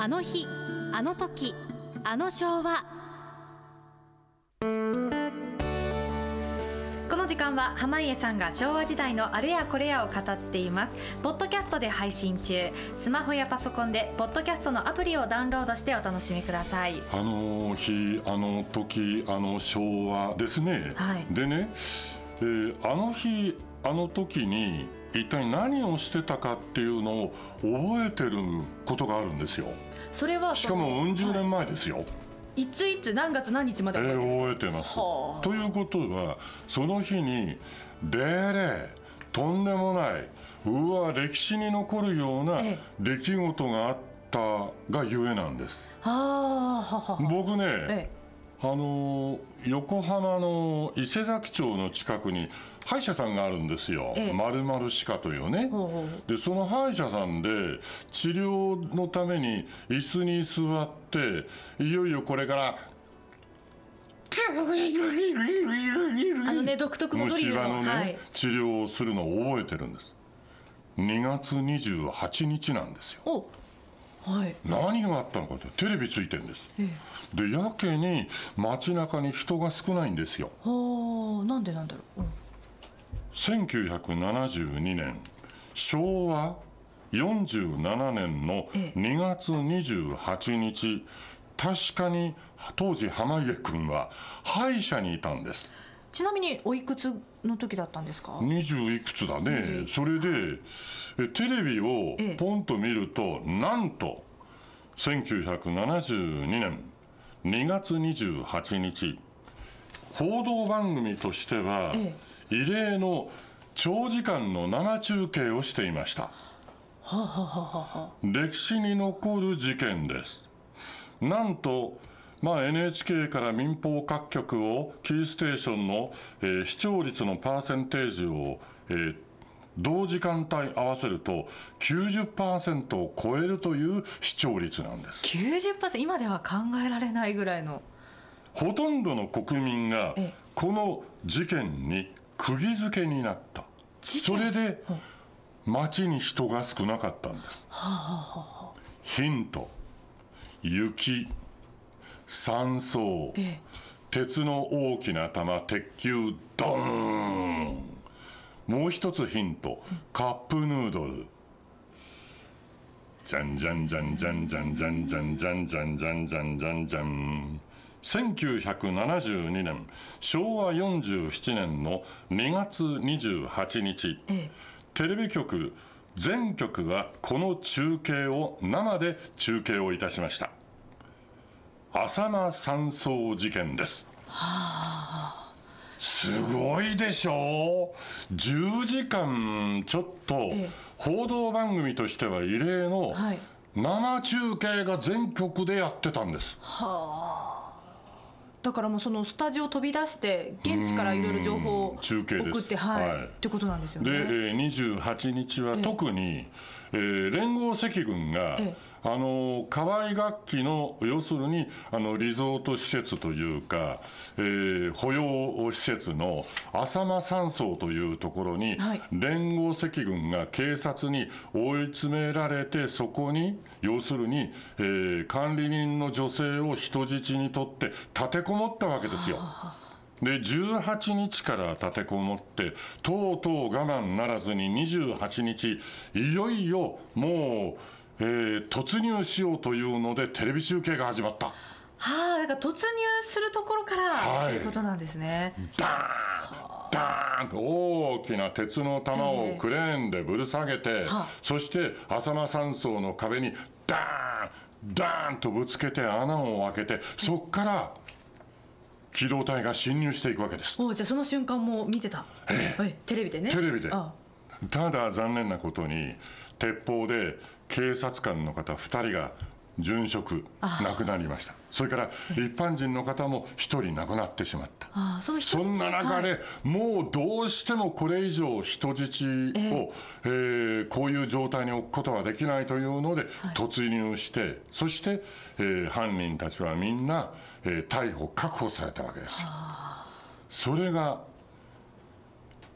あの日あの時あの昭和。この時間は濱家さんが昭和時代のあれやこれやを語っています。ポッドキャストで配信中。スマホやパソコンでポッドキャストのアプリをダウンロードしてお楽しみください。あの日あの時あの昭和ですね、はい。でね、えーあの日あの時に一体何をしてたかっていうのを覚えてることがあるんですよそれはしかもうん十は年前ですよ、い、いついつ何月何日まえで。覚えてる、ー覚えてます。はあ。ということはその日にでれとんでもないうわ歴史に残るようなええ。出来事があったがゆえなんです。ああははは。僕ね、えあの横浜の伊勢崎町の近くに歯医者さんがあるんですよ、ええ。まるまる歯科というね。でその歯医者さんで治療のために椅子に座っていよいよこれからあのね独特の虫歯のね、はい。治療をするのを覚えてるんです。2月28日なんですよ。おはい。何があったのかってテレビついてるんです。ええ。でやけに街中に人が少ないんですよ。はあなんでなんだろう、うん。1972年昭和47年のええ。2月28日確かに当時濱家君は歯医者にいたんですちなみにおいくつの時だったんですか？20いくつだね。20それでえテレビをええ。ポンと見るとなんと1972年2月28日。報道番組としてはえ異例の長時間の生中継をしていました。はあ、はあはあはあ、歴史に残る事件です。なんと、まあ、NHK から民放各局をキーステーションの、えー視聴率のパーセンテージを、えー同時間帯合わせると90%を超えるという視聴率なんです。90%今では考えられないぐらいの。ほとんどの国民がええ。この事件に釘付けになった。それでは街に人が少なかったんです。はあはあ。ヒント。雪山荘。ええ。鉄の大きな玉鉄球ドーン。もう一つヒントカップヌードル。じゃんじゃんじゃんじゃんじゃんじゃんじゃんじゃんじゃんじゃんじゃんじゃんじゃん1972年昭和47年の2月28日。ええ。テレビ局全局はこの中継を生で中継をいたしました浅間山荘事件です。はあすごいでしょ？う10時間ちょっとええ。報道番組としては異例のはい。生中継が全局でやってたんです。はあ。だからもうそのスタジオ飛び出して現地からいろいろ情報を送ってはい、はい。ってことなんですよで、えね。ー28日はええ。特に、えー連合赤軍が、えあの河合楽器の要するにあのリゾート施設というか、えー保養施設の浅間山荘というところに、はい。連合赤軍が警察に追い詰められてそこに要するに、えー管理人の女性を人質にとって立てこもったわけですよ。はで18日から立てこもってとうとう我慢ならずに28日いよいよもう、えー突入しようというのでテレビ中継が始まった。あ、はあ、だから突入するところから、はい。ということなんですね。ダーンダーンと大きな鉄の玉ええ。をクレーンでぶる下げて、はあ。そして浅間山荘の壁にダーンダーンとぶつけて穴を開けてそこから機動隊が侵入していくわけです。おじゃあその瞬間も見てた。えはい、テレビでね。テレビで。あただ残念なことに鉄砲で警察官の方2人が殉職あ。亡くなりました。それから一般人の方も1人亡くなってしまった。あ、そんな中で、はい。もうどうしてもこれ以上人質を、ええ。ーこういう状態に置くことはできないというので、はい。突入してそして、えー犯人たちはみんな、えー逮捕確保されたわけですそれが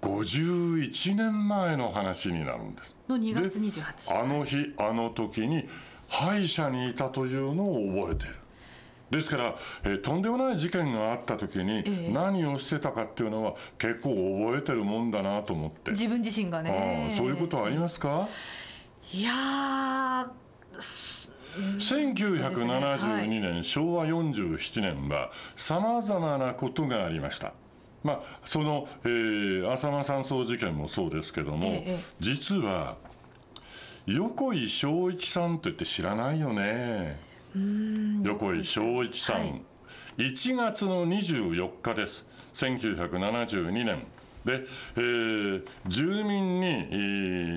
51年前の話になるんです。の2月28日。あの日あの時に歯医者にいたというのを覚えてる。ですから、えーとんでもない事件があった時にええ。何をしてたかっていうのは結構覚えてるもんだなと思って、自分自身がね。そういうことはありますか、いやー1972年、昭和47年はさまざまなことがありました。まあ、その、えー浅間山荘事件もそうですけども、ええ。実は横井正一さんって言って知らないよね。うん。横井正一さん、はい。1月の24日です。1972年。で、えー住民に、え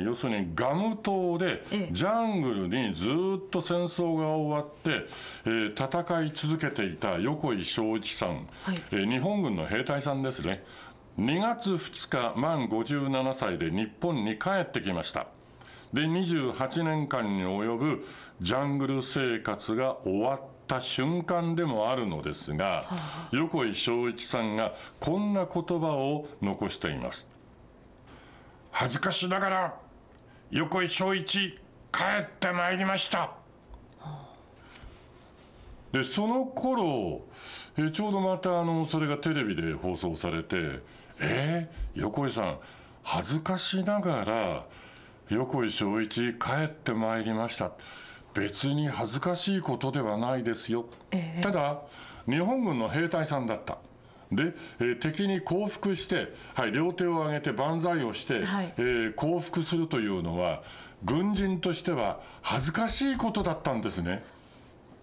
ー要するにガム島でええ。ジャングルにずっと戦争が終わって、えー戦い続けていた横井正一さん、はい。えー日本軍の兵隊さんですね。2月2日満57歳で日本に帰ってきましたで28年間に及ぶジャングル生活が終わった瞬間でもあるのですが、あ横井正一さんがこんな言葉を残しています。恥ずかしながら横井正一帰ってまいりました。でその頃えちょうどまたあのそれがテレビで放送されてえー、横井さん恥ずかしながら横井正一帰ってまいりました。別に恥ずかしいことではないですよ。ええ。ただ日本軍の兵隊さんだった。で、えー敵に降伏して、はい、両手を上げて万歳をして、はい。えー降伏するというのは軍人としては恥ずかしいことだったんですね。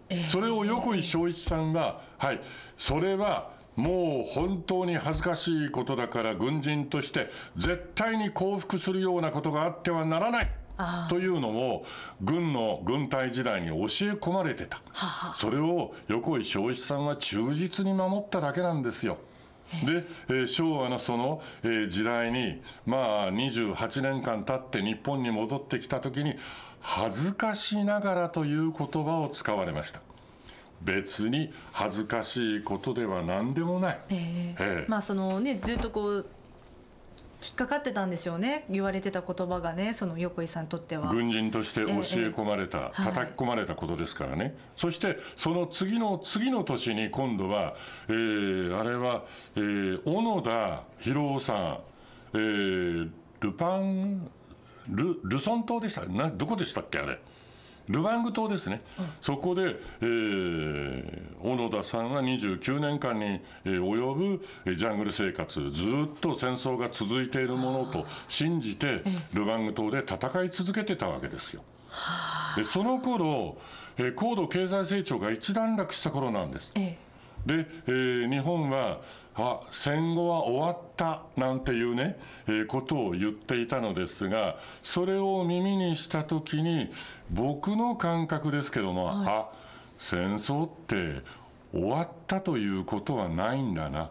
ええ。それを横井正一さんが、はい、それはもう本当に恥ずかしいことだから軍人として絶対に降伏するようなことがあってはならないあというのを軍の軍隊時代に教え込まれてた。それを横井正一さんは忠実に守っただけなんですよ。で、えー昭和のその、えー時代に、まあ、28年間経って日本に戻ってきた時に恥ずかしながらという言葉を使われました別に恥ずかしいことでは何でもない、ええ。ええ。まあそのねずっとこう引っかかってたんでしょうね。言われてた言葉がねその横井さんにとっては。軍人として教え込まれた、ええ。叩き込まれたことですからね、そしてその次の次の年に今度は、えーあれは、えー小野田博夫さん、えールパンルルソン島でしたな？どこでしたっけあれ？ルバング島ですね、そこで、えー小野田さんは29年間にえー及ぶえージャングル生活ずっと戦争が続いているものと信じてルバング島で戦い続けてたわけですよ。でその頃、えー高度経済成長が一段落した頃なんです。えで、えー日本はあ戦後は終わったなんていうね、えーことを言っていたのですがそれを耳にした時に僕の感覚ですけども、はい。あ戦争って終わったということはないんだな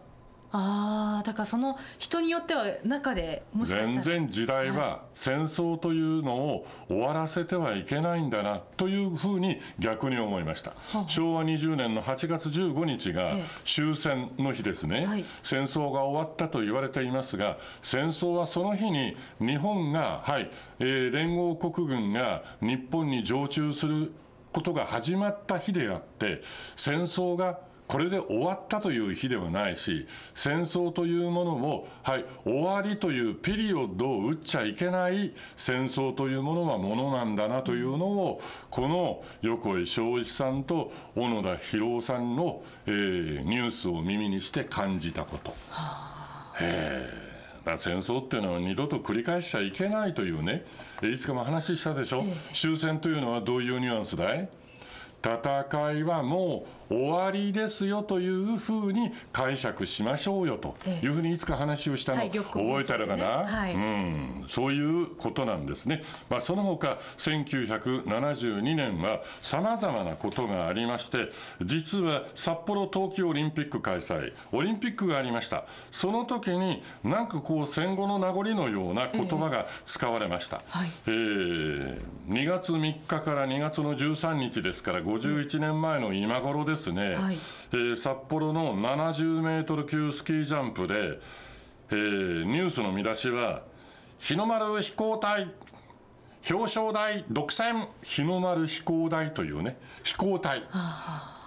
ああだからその人によっては中でもしかしたら。全然時代は戦争というのを終わらせてはいけないんだなというふうに逆に思いました。あ昭和20年の8月15日がええ。終戦の日ですね、はい。戦争が終わったと言われていますが戦争はその日に日本が、はいえー連合国軍が日本に常駐することが始まった日であって戦争がこれで終わったという日ではないし戦争というものを、はい、終わりというピリオドを打っちゃいけない戦争というものはものなんだなというのをこの横井正一さんと小野田博夫さんの、えーニュースを耳にして感じたこと。へえだ戦争っていうのは二度と繰り返しちゃいけないというね。えいつかも話したでしょ、ええ。終戦というのはどういうニュアンスだい？戦いはもう終わりですよというふうに解釈しましょうよとええ。いうふうにいつか話をしたの、覚えてるかな、はい。うん、そういうことなんですね、まあ、その他1972年はさまざまなことがありまして実は札幌冬季オリンピック開催オリンピックがありました。その時になんかこう戦後の名残のような言葉が使われました、はい。えー2月3日から2月の13日ですから51年前の今頃ですね、はい。えー札幌の70メートル級スキージャンプで、えーニュースの見出しは日の丸飛行隊表彰台独占。日の丸飛行台というね飛行隊。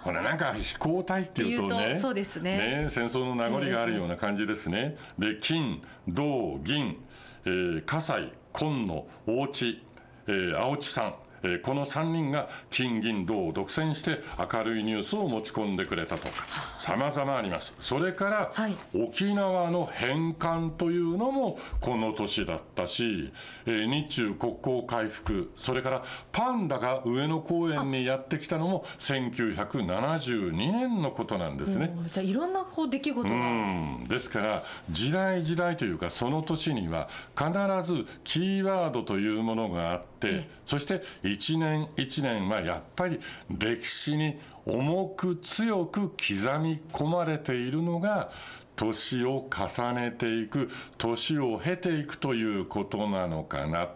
ほらなんか飛行隊っていうとねそうですね。戦争の名残があるような感じですね、で金銅銀、えー、葛西紺野大地、えー、青地さんえー、この3人が金銀銅を独占して明るいニュースを持ち込んでくれたとか様々あります。それから、はい、沖縄の返還というのもこの年だったし、えー、日中国交回復それからパンダが上野公園にやってきたのも1972年のことなんですね。じゃあいろんなこう出来事が。ですから時代時代というかその年には必ずキーワードというものがあってそして一年一年はやっぱり歴史に重く強く刻み込まれているのが年を重ねていく年を経ていくということなのかな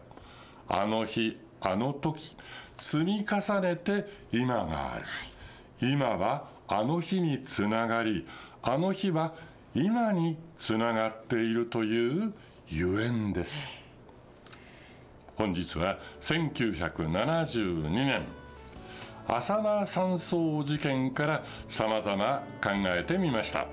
あの日あの時積み重ねて今がある今はあの日につながりあの日は今につながっているというゆえんです。本日は1972年浅間山荘事件からさまざま考えてみました。